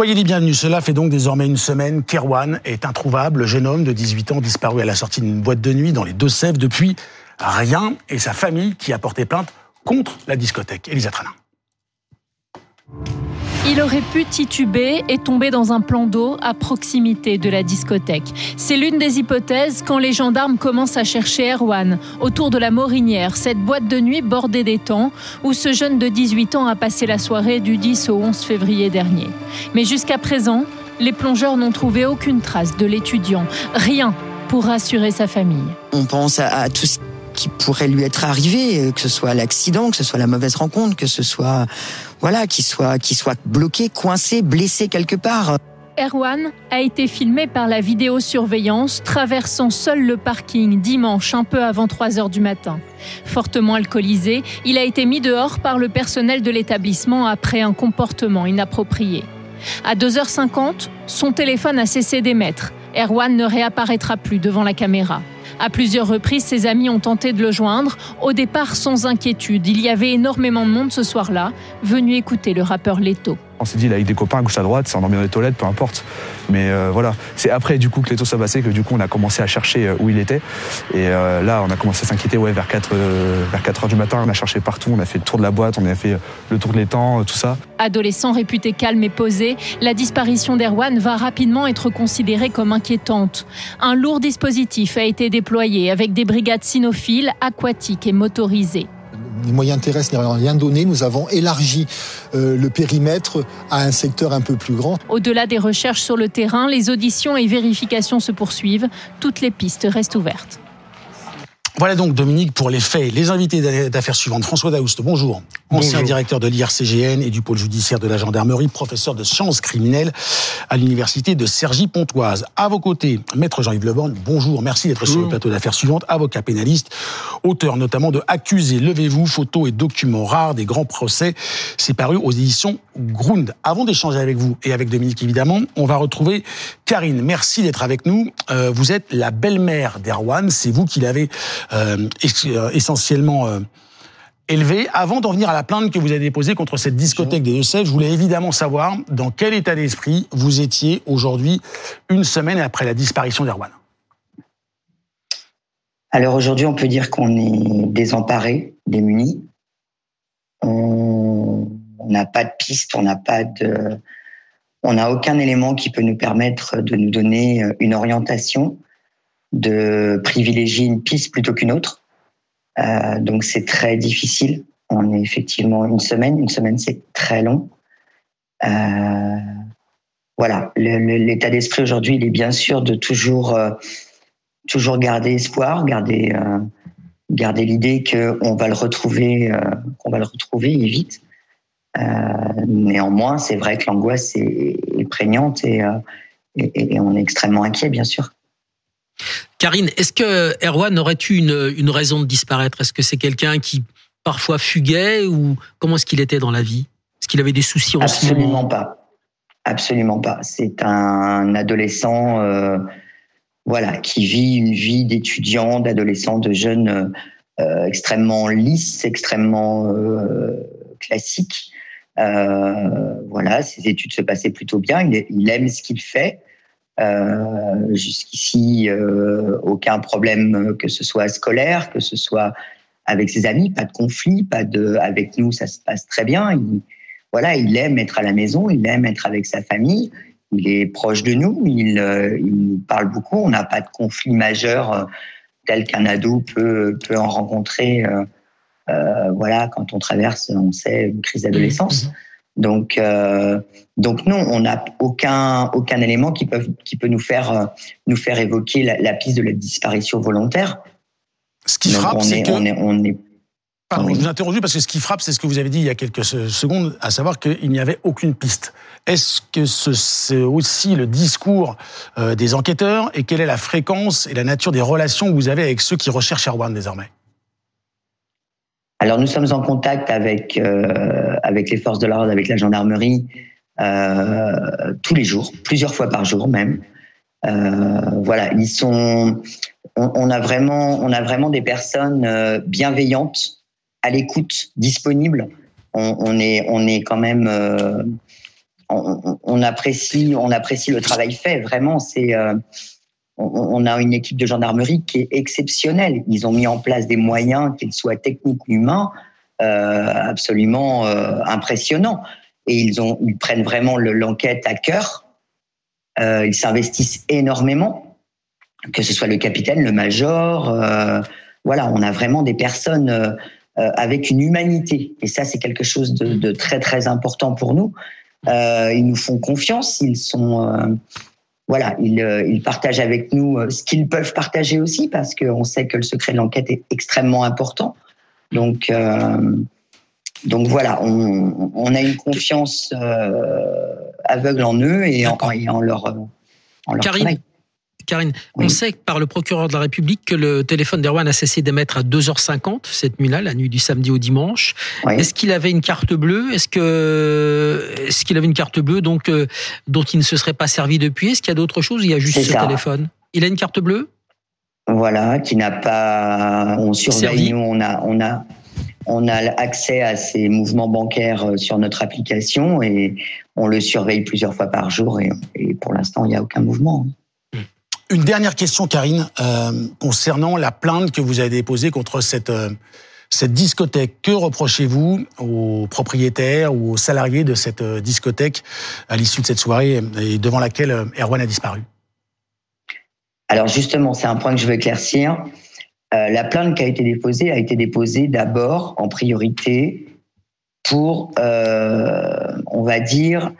Soyez les bienvenus. Cela fait donc désormais une semaine qu'Erwan est introuvable. Le jeune homme de 18 ans disparu à la sortie d'une boîte de nuit dans les Deux-Sèvres depuis rien et sa famille qui a porté plainte contre la discothèque. Elisa Tranin. Il aurait pu tituber et tomber dans un plan d'eau à proximité de la discothèque. C'est l'une des hypothèses quand les gendarmes commencent à chercher Erwan autour de la Morinière, cette boîte de nuit bordée d'étangs où ce jeune de 18 ans a passé la soirée du 10 au 11 février dernier. Mais jusqu'à présent, les plongeurs n'ont trouvé aucune trace de l'étudiant, rien pour rassurer sa famille. On pense à, tout ce qui pourrait lui être arrivé, que ce soit l'accident, que ce soit la mauvaise rencontre, que ce soit voilà, qu'il soit bloqué, coincé, blessé quelque part. Erwan a été filmé par la vidéosurveillance traversant seul le parking dimanche un peu avant 3 heures du matin. Fortement alcoolisé, il a été mis dehors par le personnel de l'établissement après un comportement inapproprié. À 2h50, son téléphone a cessé d'émettre. Erwan ne réapparaîtra plus devant la caméra. À plusieurs reprises, ses amis ont tenté de le joindre, au départ sans inquiétude. Il y avait énormément de monde ce soir-là, venu écouter le rappeur Leto. On s'est dit, est avec des copains à gauche à droite, c'est endormi dans les toilettes, peu importe. Mais euh, voilà, c'est après du coup que Leto s'est passé que du coup on a commencé à chercher euh, où il était. Et euh, là, on a commencé à s'inquiéter ouais, vers 4, vers 4 heures du matin. On a cherché partout, on a fait le tour de la boîte, on a fait le tour de l'étang, tout ça. Adolescent réputé calme et posé, la disparition d'Erwan va rapidement être considérée comme inquiétante. Un lourd dispositif a été déployé avec des brigades cynophiles, aquatiques et motorisées les moyens terrestres n'ayant rien donné, nous avons élargi euh, le périmètre à un secteur un peu plus grand. Au-delà des recherches sur le terrain, les auditions et vérifications se poursuivent. Toutes les pistes restent ouvertes. Voilà donc Dominique pour les faits. Les invités d'affaires suivantes. François Daoust, bonjour. Ancien directeur de l'IRCGN et du pôle judiciaire de la gendarmerie, professeur de sciences criminelles à l'université de Cergy-Pontoise. À vos côtés, maître Jean-Yves Leborne, bonjour. Merci d'être sur le plateau d'affaires suivantes. Avocat pénaliste, auteur notamment de Accusé, levez-vous, photos et documents rares des grands procès. C'est paru aux éditions Grund. Avant d'échanger avec vous et avec Dominique évidemment, on va retrouver Karine. Merci d'être avec nous. Euh, vous êtes la belle-mère d'Erwan. C'est vous qui l'avez essentiellement euh, élevé. Avant d'en venir à la plainte que vous avez déposée contre cette discothèque des Deux-Sèvres, je voulais évidemment savoir dans quel état d'esprit vous étiez aujourd'hui, une semaine après la disparition d'Erwan. Alors aujourd'hui, on peut dire qu'on est désemparé, démuni. On n'a pas de piste, on n'a pas de, on n'a aucun élément qui peut nous permettre de nous donner une orientation de privilégier une piste plutôt qu'une autre. Euh, donc c'est très difficile. On est effectivement une semaine. Une semaine, c'est très long. Euh, voilà, l'état d'esprit aujourd'hui, il est bien sûr de toujours, euh, toujours garder espoir, garder, garder l'idée qu'on va le retrouver, qu'on va le retrouver et vite. néanmoins, c'est vrai que l'angoisse est, prégnante et, et, on est extrêmement inquiet, bien sûr. Karine, est-ce que Erwan aurait eu une, raison de disparaître? Est-ce que c'est quelqu'un qui parfois fuguait ou comment est-ce qu'il était dans la vie? Est-ce qu'il avait des soucis en Absolument pas. Absolument pas. C'est un adolescent, euh, voilà, qui vit une vie d'étudiant, d'adolescent, de jeune euh, extrêmement lisse, extrêmement euh, classique. voilà, ses études se passaient plutôt bien. il aime ce qu'il fait. Euh, jusqu'ici, euh, aucun problème, que ce soit scolaire, que ce soit avec ses amis, pas de conflit, pas de. Avec nous, ça se passe très bien. Il, voilà, il aime être à la maison, il aime être avec sa famille. Il est proche de nous, il, euh, il nous parle beaucoup. On n'a pas de conflit majeur tel qu'un ado peut, peut en rencontrer. voilà, quand on traverse, on sait, une crise d'adolescence. Donc, euh, donc non, on n'a aucun aucun élément qui peut qui peut nous faire euh, nous faire évoquer la, piste de la disparition volontaire. Ce qui frappe, c'est que on est, Pardon, je vous interromps parce que ce qui frappe, c'est ce que vous avez dit il y a quelques secondes, à savoir qu'il n'y avait aucune piste. Est-ce que c'est aussi le discours euh, des enquêteurs et quelle est la fréquence et la nature des relations que vous avez avec ceux qui recherchent Erwan désormais? Alors nous sommes en contact avec euh, avec les forces de l'ordre, avec la gendarmerie euh, tous les jours, plusieurs fois par jour même. Euh, voilà, ils sont. On, a vraiment, on a vraiment des personnes bienveillantes, à l'écoute, disponibles. On, est, on est quand même. On, apprécie, on apprécie le travail fait. Vraiment, c'est on, a une équipe de gendarmerie qui est exceptionnelle. Ils ont mis en place des moyens, qu'ils soient techniques ou humains, absolument impressionnants. Et ils, prennent vraiment l'enquête à cœur. ils s'investissent énormément, que ce soit le capitaine, le major. voilà, on a vraiment des personnes euh, avec une humanité. Et ça, c'est quelque chose de, très très important pour nous. Euh, ils nous font confiance, ils sont euh, voilà, ils, partagent avec nous ce qu'ils peuvent partager aussi parce qu'on sait que le secret de l'enquête est extrêmement important. Donc donc voilà, on, a une confiance aveugle en eux et en, en leur, en leur Karine, Karine, on sait par le procureur de la République que le téléphone d'Erwan a cessé d'émettre à 2h50 cette nuit-là, la nuit du samedi au dimanche. Est-ce qu'il avait une carte bleue? Est-ce que est-ce qu'il avait une carte bleue donc euh, dont il ne se serait pas servi depuis? Est-ce qu'il y a d'autres choses? Il y a juste ce téléphone? Il a une carte bleue? Voilà, qui n'a pas. On surveille. Nous, on a, on a, on a accès à ces mouvements bancaires euh, sur notre application et on le surveille plusieurs fois par jour et, et pour l'instant, il n'y a aucun mouvement. Une dernière question, Karine, euh, concernant la plainte que vous avez déposée contre cette, euh, cette discothèque. Que reprochez-vous aux propriétaires ou aux salariés de cette euh, discothèque à l'issue de cette soirée et devant laquelle Erwan a disparu? Alors justement, c'est un point que je veux éclaircir. la plainte qui a été déposée a été déposée d'abord en priorité pour, on va dire,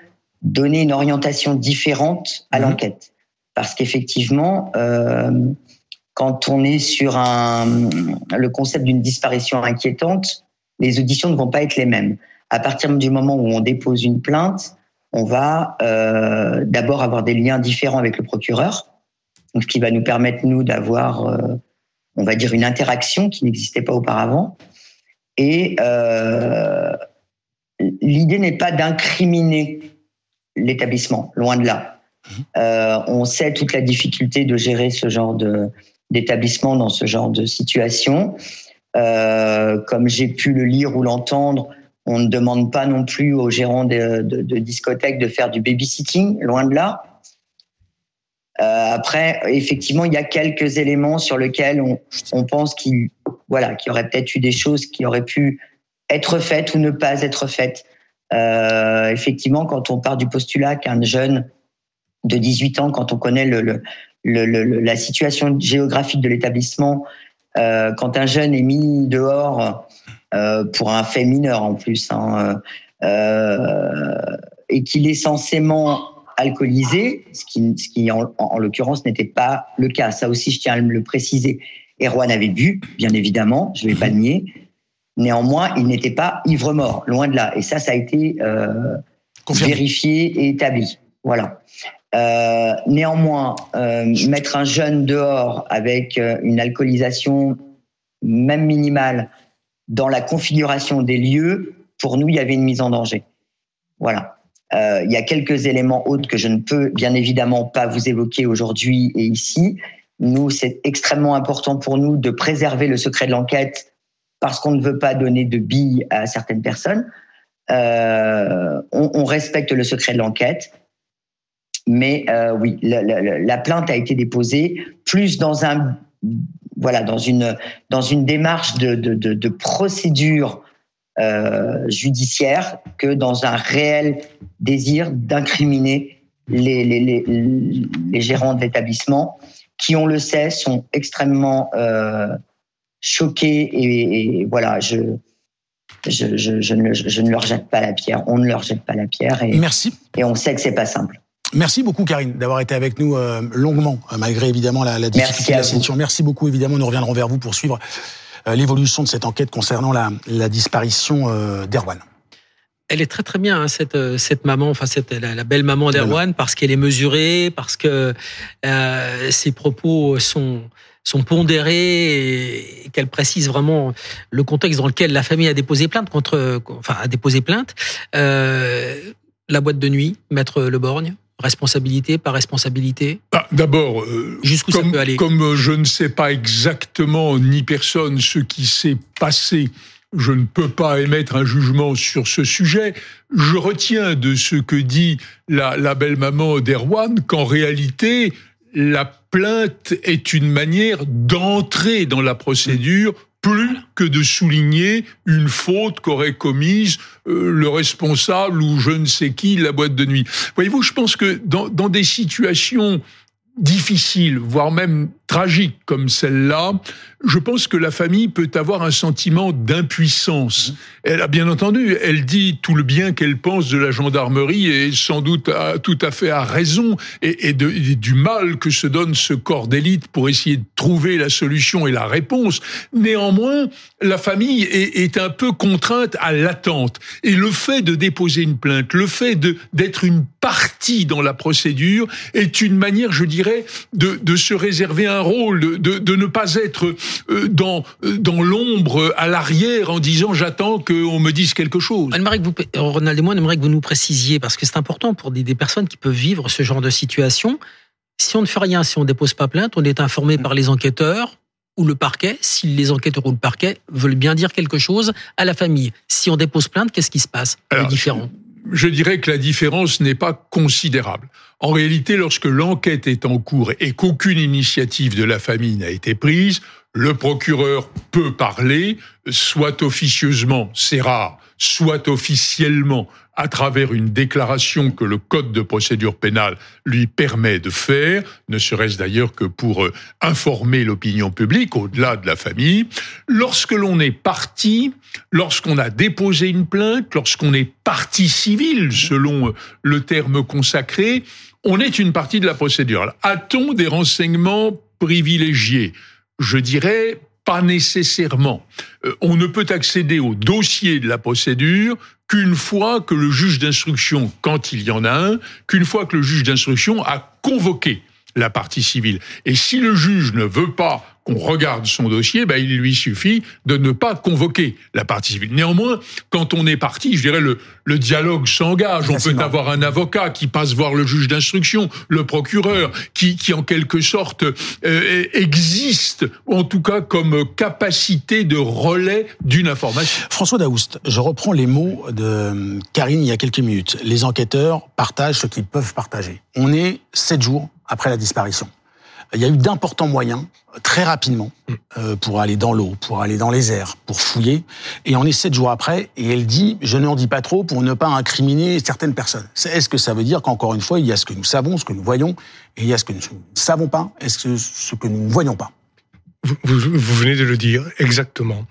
donner une orientation différente à mmh. l'enquête parce qu'effectivement, euh, quand on est sur un, le concept d'une disparition inquiétante, les auditions ne vont pas être les mêmes. À partir du moment où on dépose une plainte, on va euh, d'abord avoir des liens différents avec le procureur, ce qui va nous permettre, nous, d'avoir, euh, on va dire, une interaction qui n'existait pas auparavant. Et l'idée n'est pas d'incriminer l'établissement, loin de là. Euh, on sait toute la difficulté de gérer ce genre de d'établissement dans ce genre de situation. Euh, comme j'ai pu le lire ou l'entendre, on ne demande pas non plus aux gérants de, de, discothèques de faire du babysitting, loin de là. Euh, après, effectivement, il y a quelques éléments sur lesquels on, on pense qu'il voilà, qu'il y aurait peut-être eu des choses qui auraient pu être faites ou ne pas être faites. Effectivement, quand on part du postulat qu'un jeune de 18 ans, quand on connaît le, la situation géographique de l'établissement, euh, quand un jeune est mis dehors euh, pour un fait mineur en plus, hein, euh, et qu'il est censément alcoolisé, ce qui, ce qui en, en l'occurrence n'était pas le cas. Ça aussi, je tiens à le préciser. Erwan avait bu, bien évidemment, je ne vais pas nier. Néanmoins, il n'était pas ivre-mort, loin de là. Et ça, ça a été vérifié et établi. Voilà. Euh, néanmoins, euh, mettre un jeune dehors avec euh, une alcoolisation même minimale dans la configuration des lieux, pour nous, il y avait une mise en danger. Voilà. Euh, il y a quelques éléments autres que je ne peux bien évidemment pas vous évoquer aujourd'hui et ici. Nous, c'est extrêmement important pour nous de préserver le secret de l'enquête parce qu'on ne veut pas donner de billes à certaines personnes. Euh, on, on, respecte le secret de l'enquête. Mais euh, oui, la, plainte a été déposée plus dans un voilà dans une dans une démarche de, de, de, procédure euh, judiciaire que dans un réel désir d'incriminer les, les, les, les, gérants de l'établissement qui, on le sait, sont extrêmement euh, choqués et, voilà, je, je, je, je, ne, je ne leur jette pas la pierre, on ne leur jette pas la pierre et, Merci. et on sait que c'est pas simple. Merci beaucoup Karine d'avoir été avec nous euh, longuement, euh, malgré évidemment la, la difficulté de la situation. Merci beaucoup évidemment, nous reviendrons vers vous pour suivre euh, l'évolution de cette enquête concernant la, la disparition d'Erwan. Elle est très très bien hein, cette cette maman, enfin cette la, belle maman d'Erwan parce qu'elle est mesurée, parce que euh, ses propos sont sont pondérés et qu'elle précise vraiment le contexte dans lequel la famille a déposé plainte contre, enfin a déposé plainte. Euh, la boîte de nuit, maître Le Borgne Responsabilité, pas responsabilité? Bah, D'abord, euh, jusqu'où ça peut aller? Comme je ne sais pas exactement, ni personne, ce qui s'est passé je ne peux pas émettre un jugement sur ce sujet. Je retiens de ce que dit la, la belle-maman d'Erwan qu'en réalité, la plainte est une manière d'entrer dans la procédure plus que de souligner une faute qu'aurait commise euh, le responsable ou je ne sais qui la boîte de nuit. Voyez-vous, je pense que dans, dans des situations difficiles, voire même tragiques comme celle-là, je pense que la famille peut avoir un sentiment d'impuissance. Elle a bien entendu, elle dit tout le bien qu'elle pense de la gendarmerie et sans doute tout à fait à raison et, du mal que se donne ce corps d'élite pour essayer de trouver la solution et la réponse. Néanmoins, la famille est, un peu contrainte à l'attente et le fait de déposer une plainte, le fait d'être une partie dans la procédure est une manière, je dirais, de, de se réserver un rôle, de, de ne pas être euh, dans, euh, dans l'ombre, à l'arrière, en disant j'attends qu'on me dise quelque chose. Anne-Marie, vous, Ronald et moi, on aimerait que vous nous précisiez, parce que c'est important pour des, des, personnes qui peuvent vivre ce genre de situation. Si on ne fait rien, si on ne dépose pas plainte, on est informé par les enquêteurs ou le parquet, si les enquêteurs ou le parquet veulent bien dire quelque chose à la famille. Si on dépose plainte, qu'est-ce qui se passe? Alors, différent je dirais que la différence n'est pas considérable. En réalité, lorsque l'enquête est en cours et qu'aucune initiative de la famille n'a été prise, le procureur peut parler, soit officieusement, c'est rare, soit officiellement à travers une déclaration que le Code de procédure pénale lui permet de faire, ne serait-ce d'ailleurs que pour euh, informer l'opinion publique au-delà de la famille. Lorsque l'on est parti, lorsqu'on a déposé une plainte, lorsqu'on est partie civile, selon euh, le terme consacré, on est une partie de la procédure. A-t-on des renseignements privilégiés? Je dirais pas nécessairement. Euh, on ne peut accéder au dossier de la procédure qu'une fois que le juge d'instruction, quand il y en a un, qu'une fois que le juge d'instruction a convoqué la partie civile. Et si le juge ne veut pas qu'on regarde son dossier, ben, il lui suffit de ne pas convoquer la partie civile. Néanmoins, quand on est parti, je dirais, le, le dialogue s'engage. On peut avoir un avocat qui passe voir le juge d'instruction, le procureur, qui, qui en quelque sorte euh, existe, en tout cas comme capacité de relais d'une information. François Daoust, je reprends les mots de Karine il y a quelques minutes. Les enquêteurs partagent ce qu'ils peuvent partager. On est sept jours après la disparition. Il y a eu d'importants moyens, très rapidement, euh, pour aller dans l'eau, pour aller dans les airs, pour fouiller. Et on est sept jours après, et elle dit, je n'en dis pas trop pour ne pas incriminer certaines personnes. Est-ce que ça veut dire qu'encore une fois, il y a ce que nous savons, ce que nous voyons, et il y a ce que nous ne savons pas, est-ce que ce que nous ne voyons pas? Vous, venez de le dire, exactement.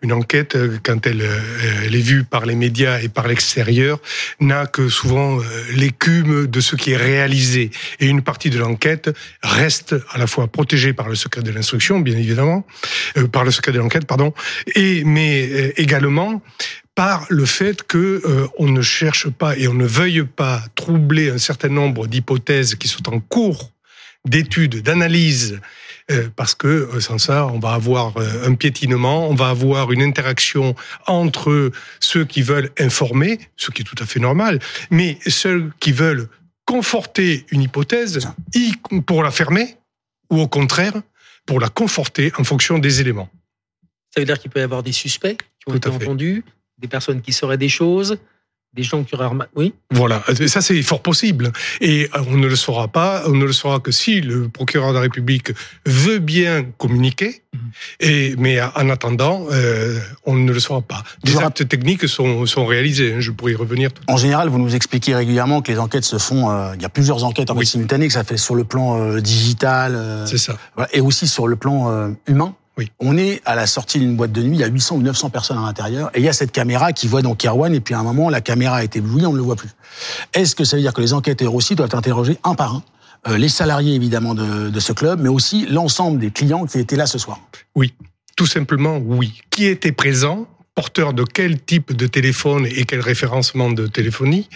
Une enquête, euh, quand elle, euh, elle est vue par les médias et par l'extérieur, n'a que souvent euh, l'écume de ce qui est réalisé. Et une partie de l'enquête reste à la fois protégée par le secret de l'instruction, bien évidemment, par le secret de l'enquête, pardon, et mais également par le fait que on ne cherche pas et on ne veuille pas troubler un certain nombre d'hypothèses qui sont en cours d'études, d'analyse euh, parce que euh, sans ça, on va avoir euh, un piétinement, on va avoir une interaction entre ceux qui veulent informer, ce qui est tout à fait normal, mais ceux qui veulent conforter une hypothèse pour la fermer, ou au contraire, pour la conforter en fonction des éléments. Ça veut dire qu'il peut y avoir des suspects qui ont été entendus, des personnes qui sauraient des choses, des gens qui auraient oui. Voilà. Ça c'est fort possible. Et euh, on ne le saura pas. On ne le saura que si le procureur de la République veut bien communiquer. Mhm. et mais en attendant euh, on ne le saura pas. Des actes techniques sont, sont réalisés hein, je pourrais y revenir en général vous nous expliquez régulièrement que les enquêtes se font euh, il y a plusieurs enquêtes en oui. simultané que ça fait sur le plan digital c'est ça. et aussi sur le plan humain on est à la sortie d'une boîte de nuit, il y a 800 ou 900 personnes à l'intérieur, et il y a cette caméra qui voit donc Erwan, et puis à un moment, la caméra a été éblouie, on ne le voit plus. Est-ce que ça veut dire que les enquêteurs aussi doivent interroger un par un euh, les salariés évidemment de, de ce club, mais aussi l'ensemble des clients qui étaient là ce soir? Oui, tout simplement oui. Qui était présent porteur de quel type de téléphone et quel référencement de téléphonie,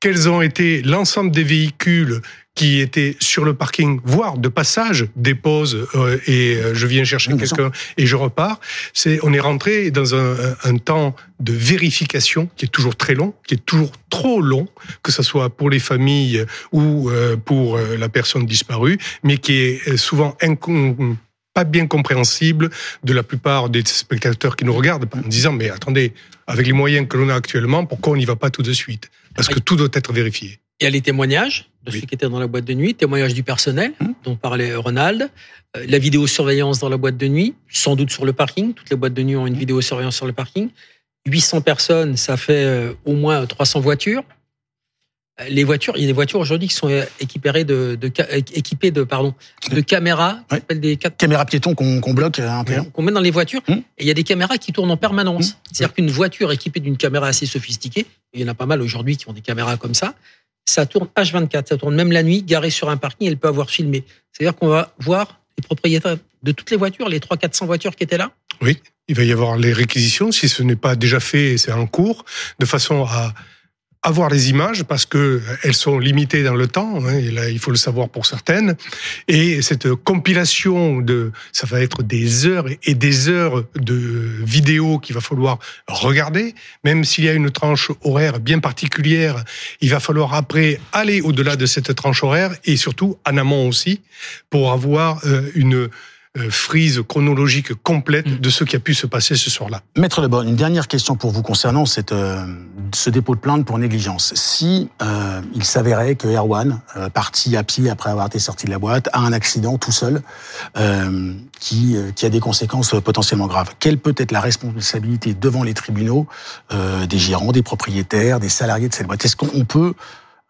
quels ont été l'ensemble des véhicules qui étaient sur le parking, voire de passage, dépose euh, et euh, je viens chercher quelqu'un et je repars. C'est, on est rentré dans un, un, temps de vérification qui est toujours très long, qui est toujours trop long, que ce soit pour les familles ou euh, pour la personne disparue, mais qui est souvent incon pas bien compréhensible de la plupart des spectateurs qui nous regardent en disant mais attendez, avec les moyens que l'on a actuellement, pourquoi on n'y va pas tout de suite? Parce que tout doit être vérifié. Il y a les témoignages de ceux qui étaient dans la boîte de nuit, témoignages du personnel mmh. dont parlait Ronald, euh, la vidéosurveillance dans la boîte de nuit, sans doute sur le parking. Toutes les boîtes de nuit ont une mmh. vidéosurveillance sur le parking. 800 personnes, ça fait euh, au moins 300 voitures. Euh, les voitures, il y a des voitures aujourd'hui qui sont équipées de, de, équipées de, pardon, de caméras, des caméras piétons qu'on bloque un peu. Qu'on met dans les voitures. Mmh. Et il y a des caméras qui tournent en permanence. C'est-à-dire qu'une voiture équipée d'une caméra assez sophistiquée, il y en a pas mal aujourd'hui qui ont des caméras comme ça, ça tourne H24, ça tourne même la nuit, garé sur un parking, elle peut avoir filmé. C'est-à-dire qu'on va voir les propriétaires de toutes les voitures, les 300-400 voitures qui étaient là Oui, il va y avoir les réquisitions, si ce n'est pas déjà fait, c'est en cours, de façon à avoir les images parce que elles sont limitées dans le temps. Hein, et il faut le savoir pour certaines. Et cette compilation de, ça va être des heures et des heures de vidéos qu'il va falloir regarder. Même s'il y a une tranche horaire bien particulière, il va falloir après aller au-delà de cette tranche horaire et surtout en amont aussi pour avoir euh, une frise chronologique complète mm. de ce qui a pu se passer ce soir-là. Maître Lebon, une dernière question pour vous concernant cette, euh, ce dépôt de plainte pour négligence. Si euh, il s'avérait que Erwan, euh, parti à pied après avoir été sorti de la boîte, a un accident tout seul qui, qui a des conséquences potentiellement graves, quelle peut être la responsabilité devant les tribunaux des gérants, des propriétaires, des salariés de cette boîte? Est-ce qu'on peut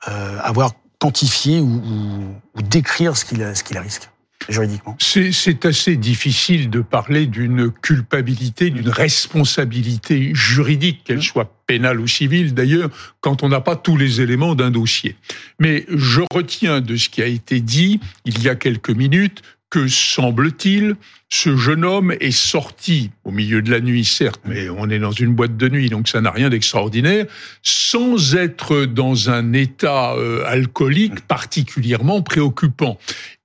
avoir quantifié ou, ou, ou décrire ce qu'il ce qu'il risque juridiquement C'est assez difficile de parler d'une culpabilité, d'une responsabilité juridique, qu'elle soit pénale ou civile d'ailleurs, quand on n'a pas tous les éléments d'un dossier. Mais je retiens de ce qui a été dit il y a quelques minutes que semble-t-il, ce jeune homme est sorti au milieu de la nuit, certes, mais on est dans une boîte de nuit, donc ça n'a rien d'extraordinaire, sans être dans un état euh, alcoolique particulièrement préoccupant.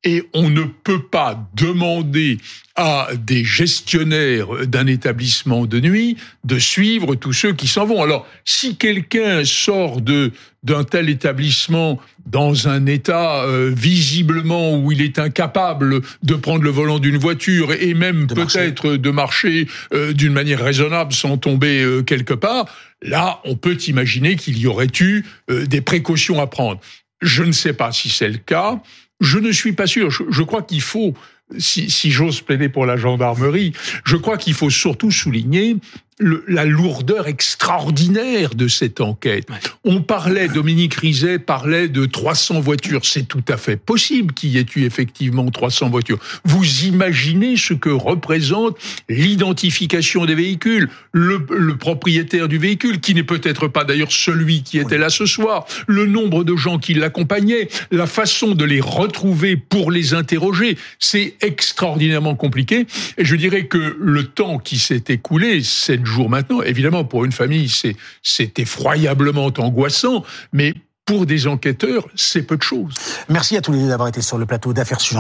Et on ne peut pas demander à des gestionnaires d'un établissement de nuit de suivre tous ceux qui s'en vont. Alors, si quelqu'un sort de d'un tel établissement dans un état euh, visiblement où il est incapable de prendre le volant d'une voiture et même peut-être de marcher euh, d'une manière raisonnable sans tomber euh, quelque part, là, on peut imaginer qu'il y aurait eu des précautions à prendre. Je ne sais pas si c'est le cas. Je ne suis pas sûr. je crois qu'il faut si, si j'ose plaider pour la gendarmerie, je crois qu'il faut surtout souligner le, la lourdeur extraordinaire de cette enquête. On parlait, Dominique Rizet parlait de 300 voitures. C'est tout à fait possible qu'il y ait eu effectivement 300 voitures. Vous imaginez ce que représente l'identification des véhicules, le, le, propriétaire du véhicule, qui n'est peut-être pas d'ailleurs celui qui était là ce soir, le nombre de gens qui l'accompagnaient, la façon de les retrouver pour les interroger. C'est extraordinairement compliqué. Et je dirais que le temps qui s'est écoulé, sept jours maintenant, évidemment, pour une famille, c'est, effroyablement angoissant, mais pour des enquêteurs, c'est peu de choses. Merci à tous les deux d'avoir été sur le plateau d'affaires suivantes.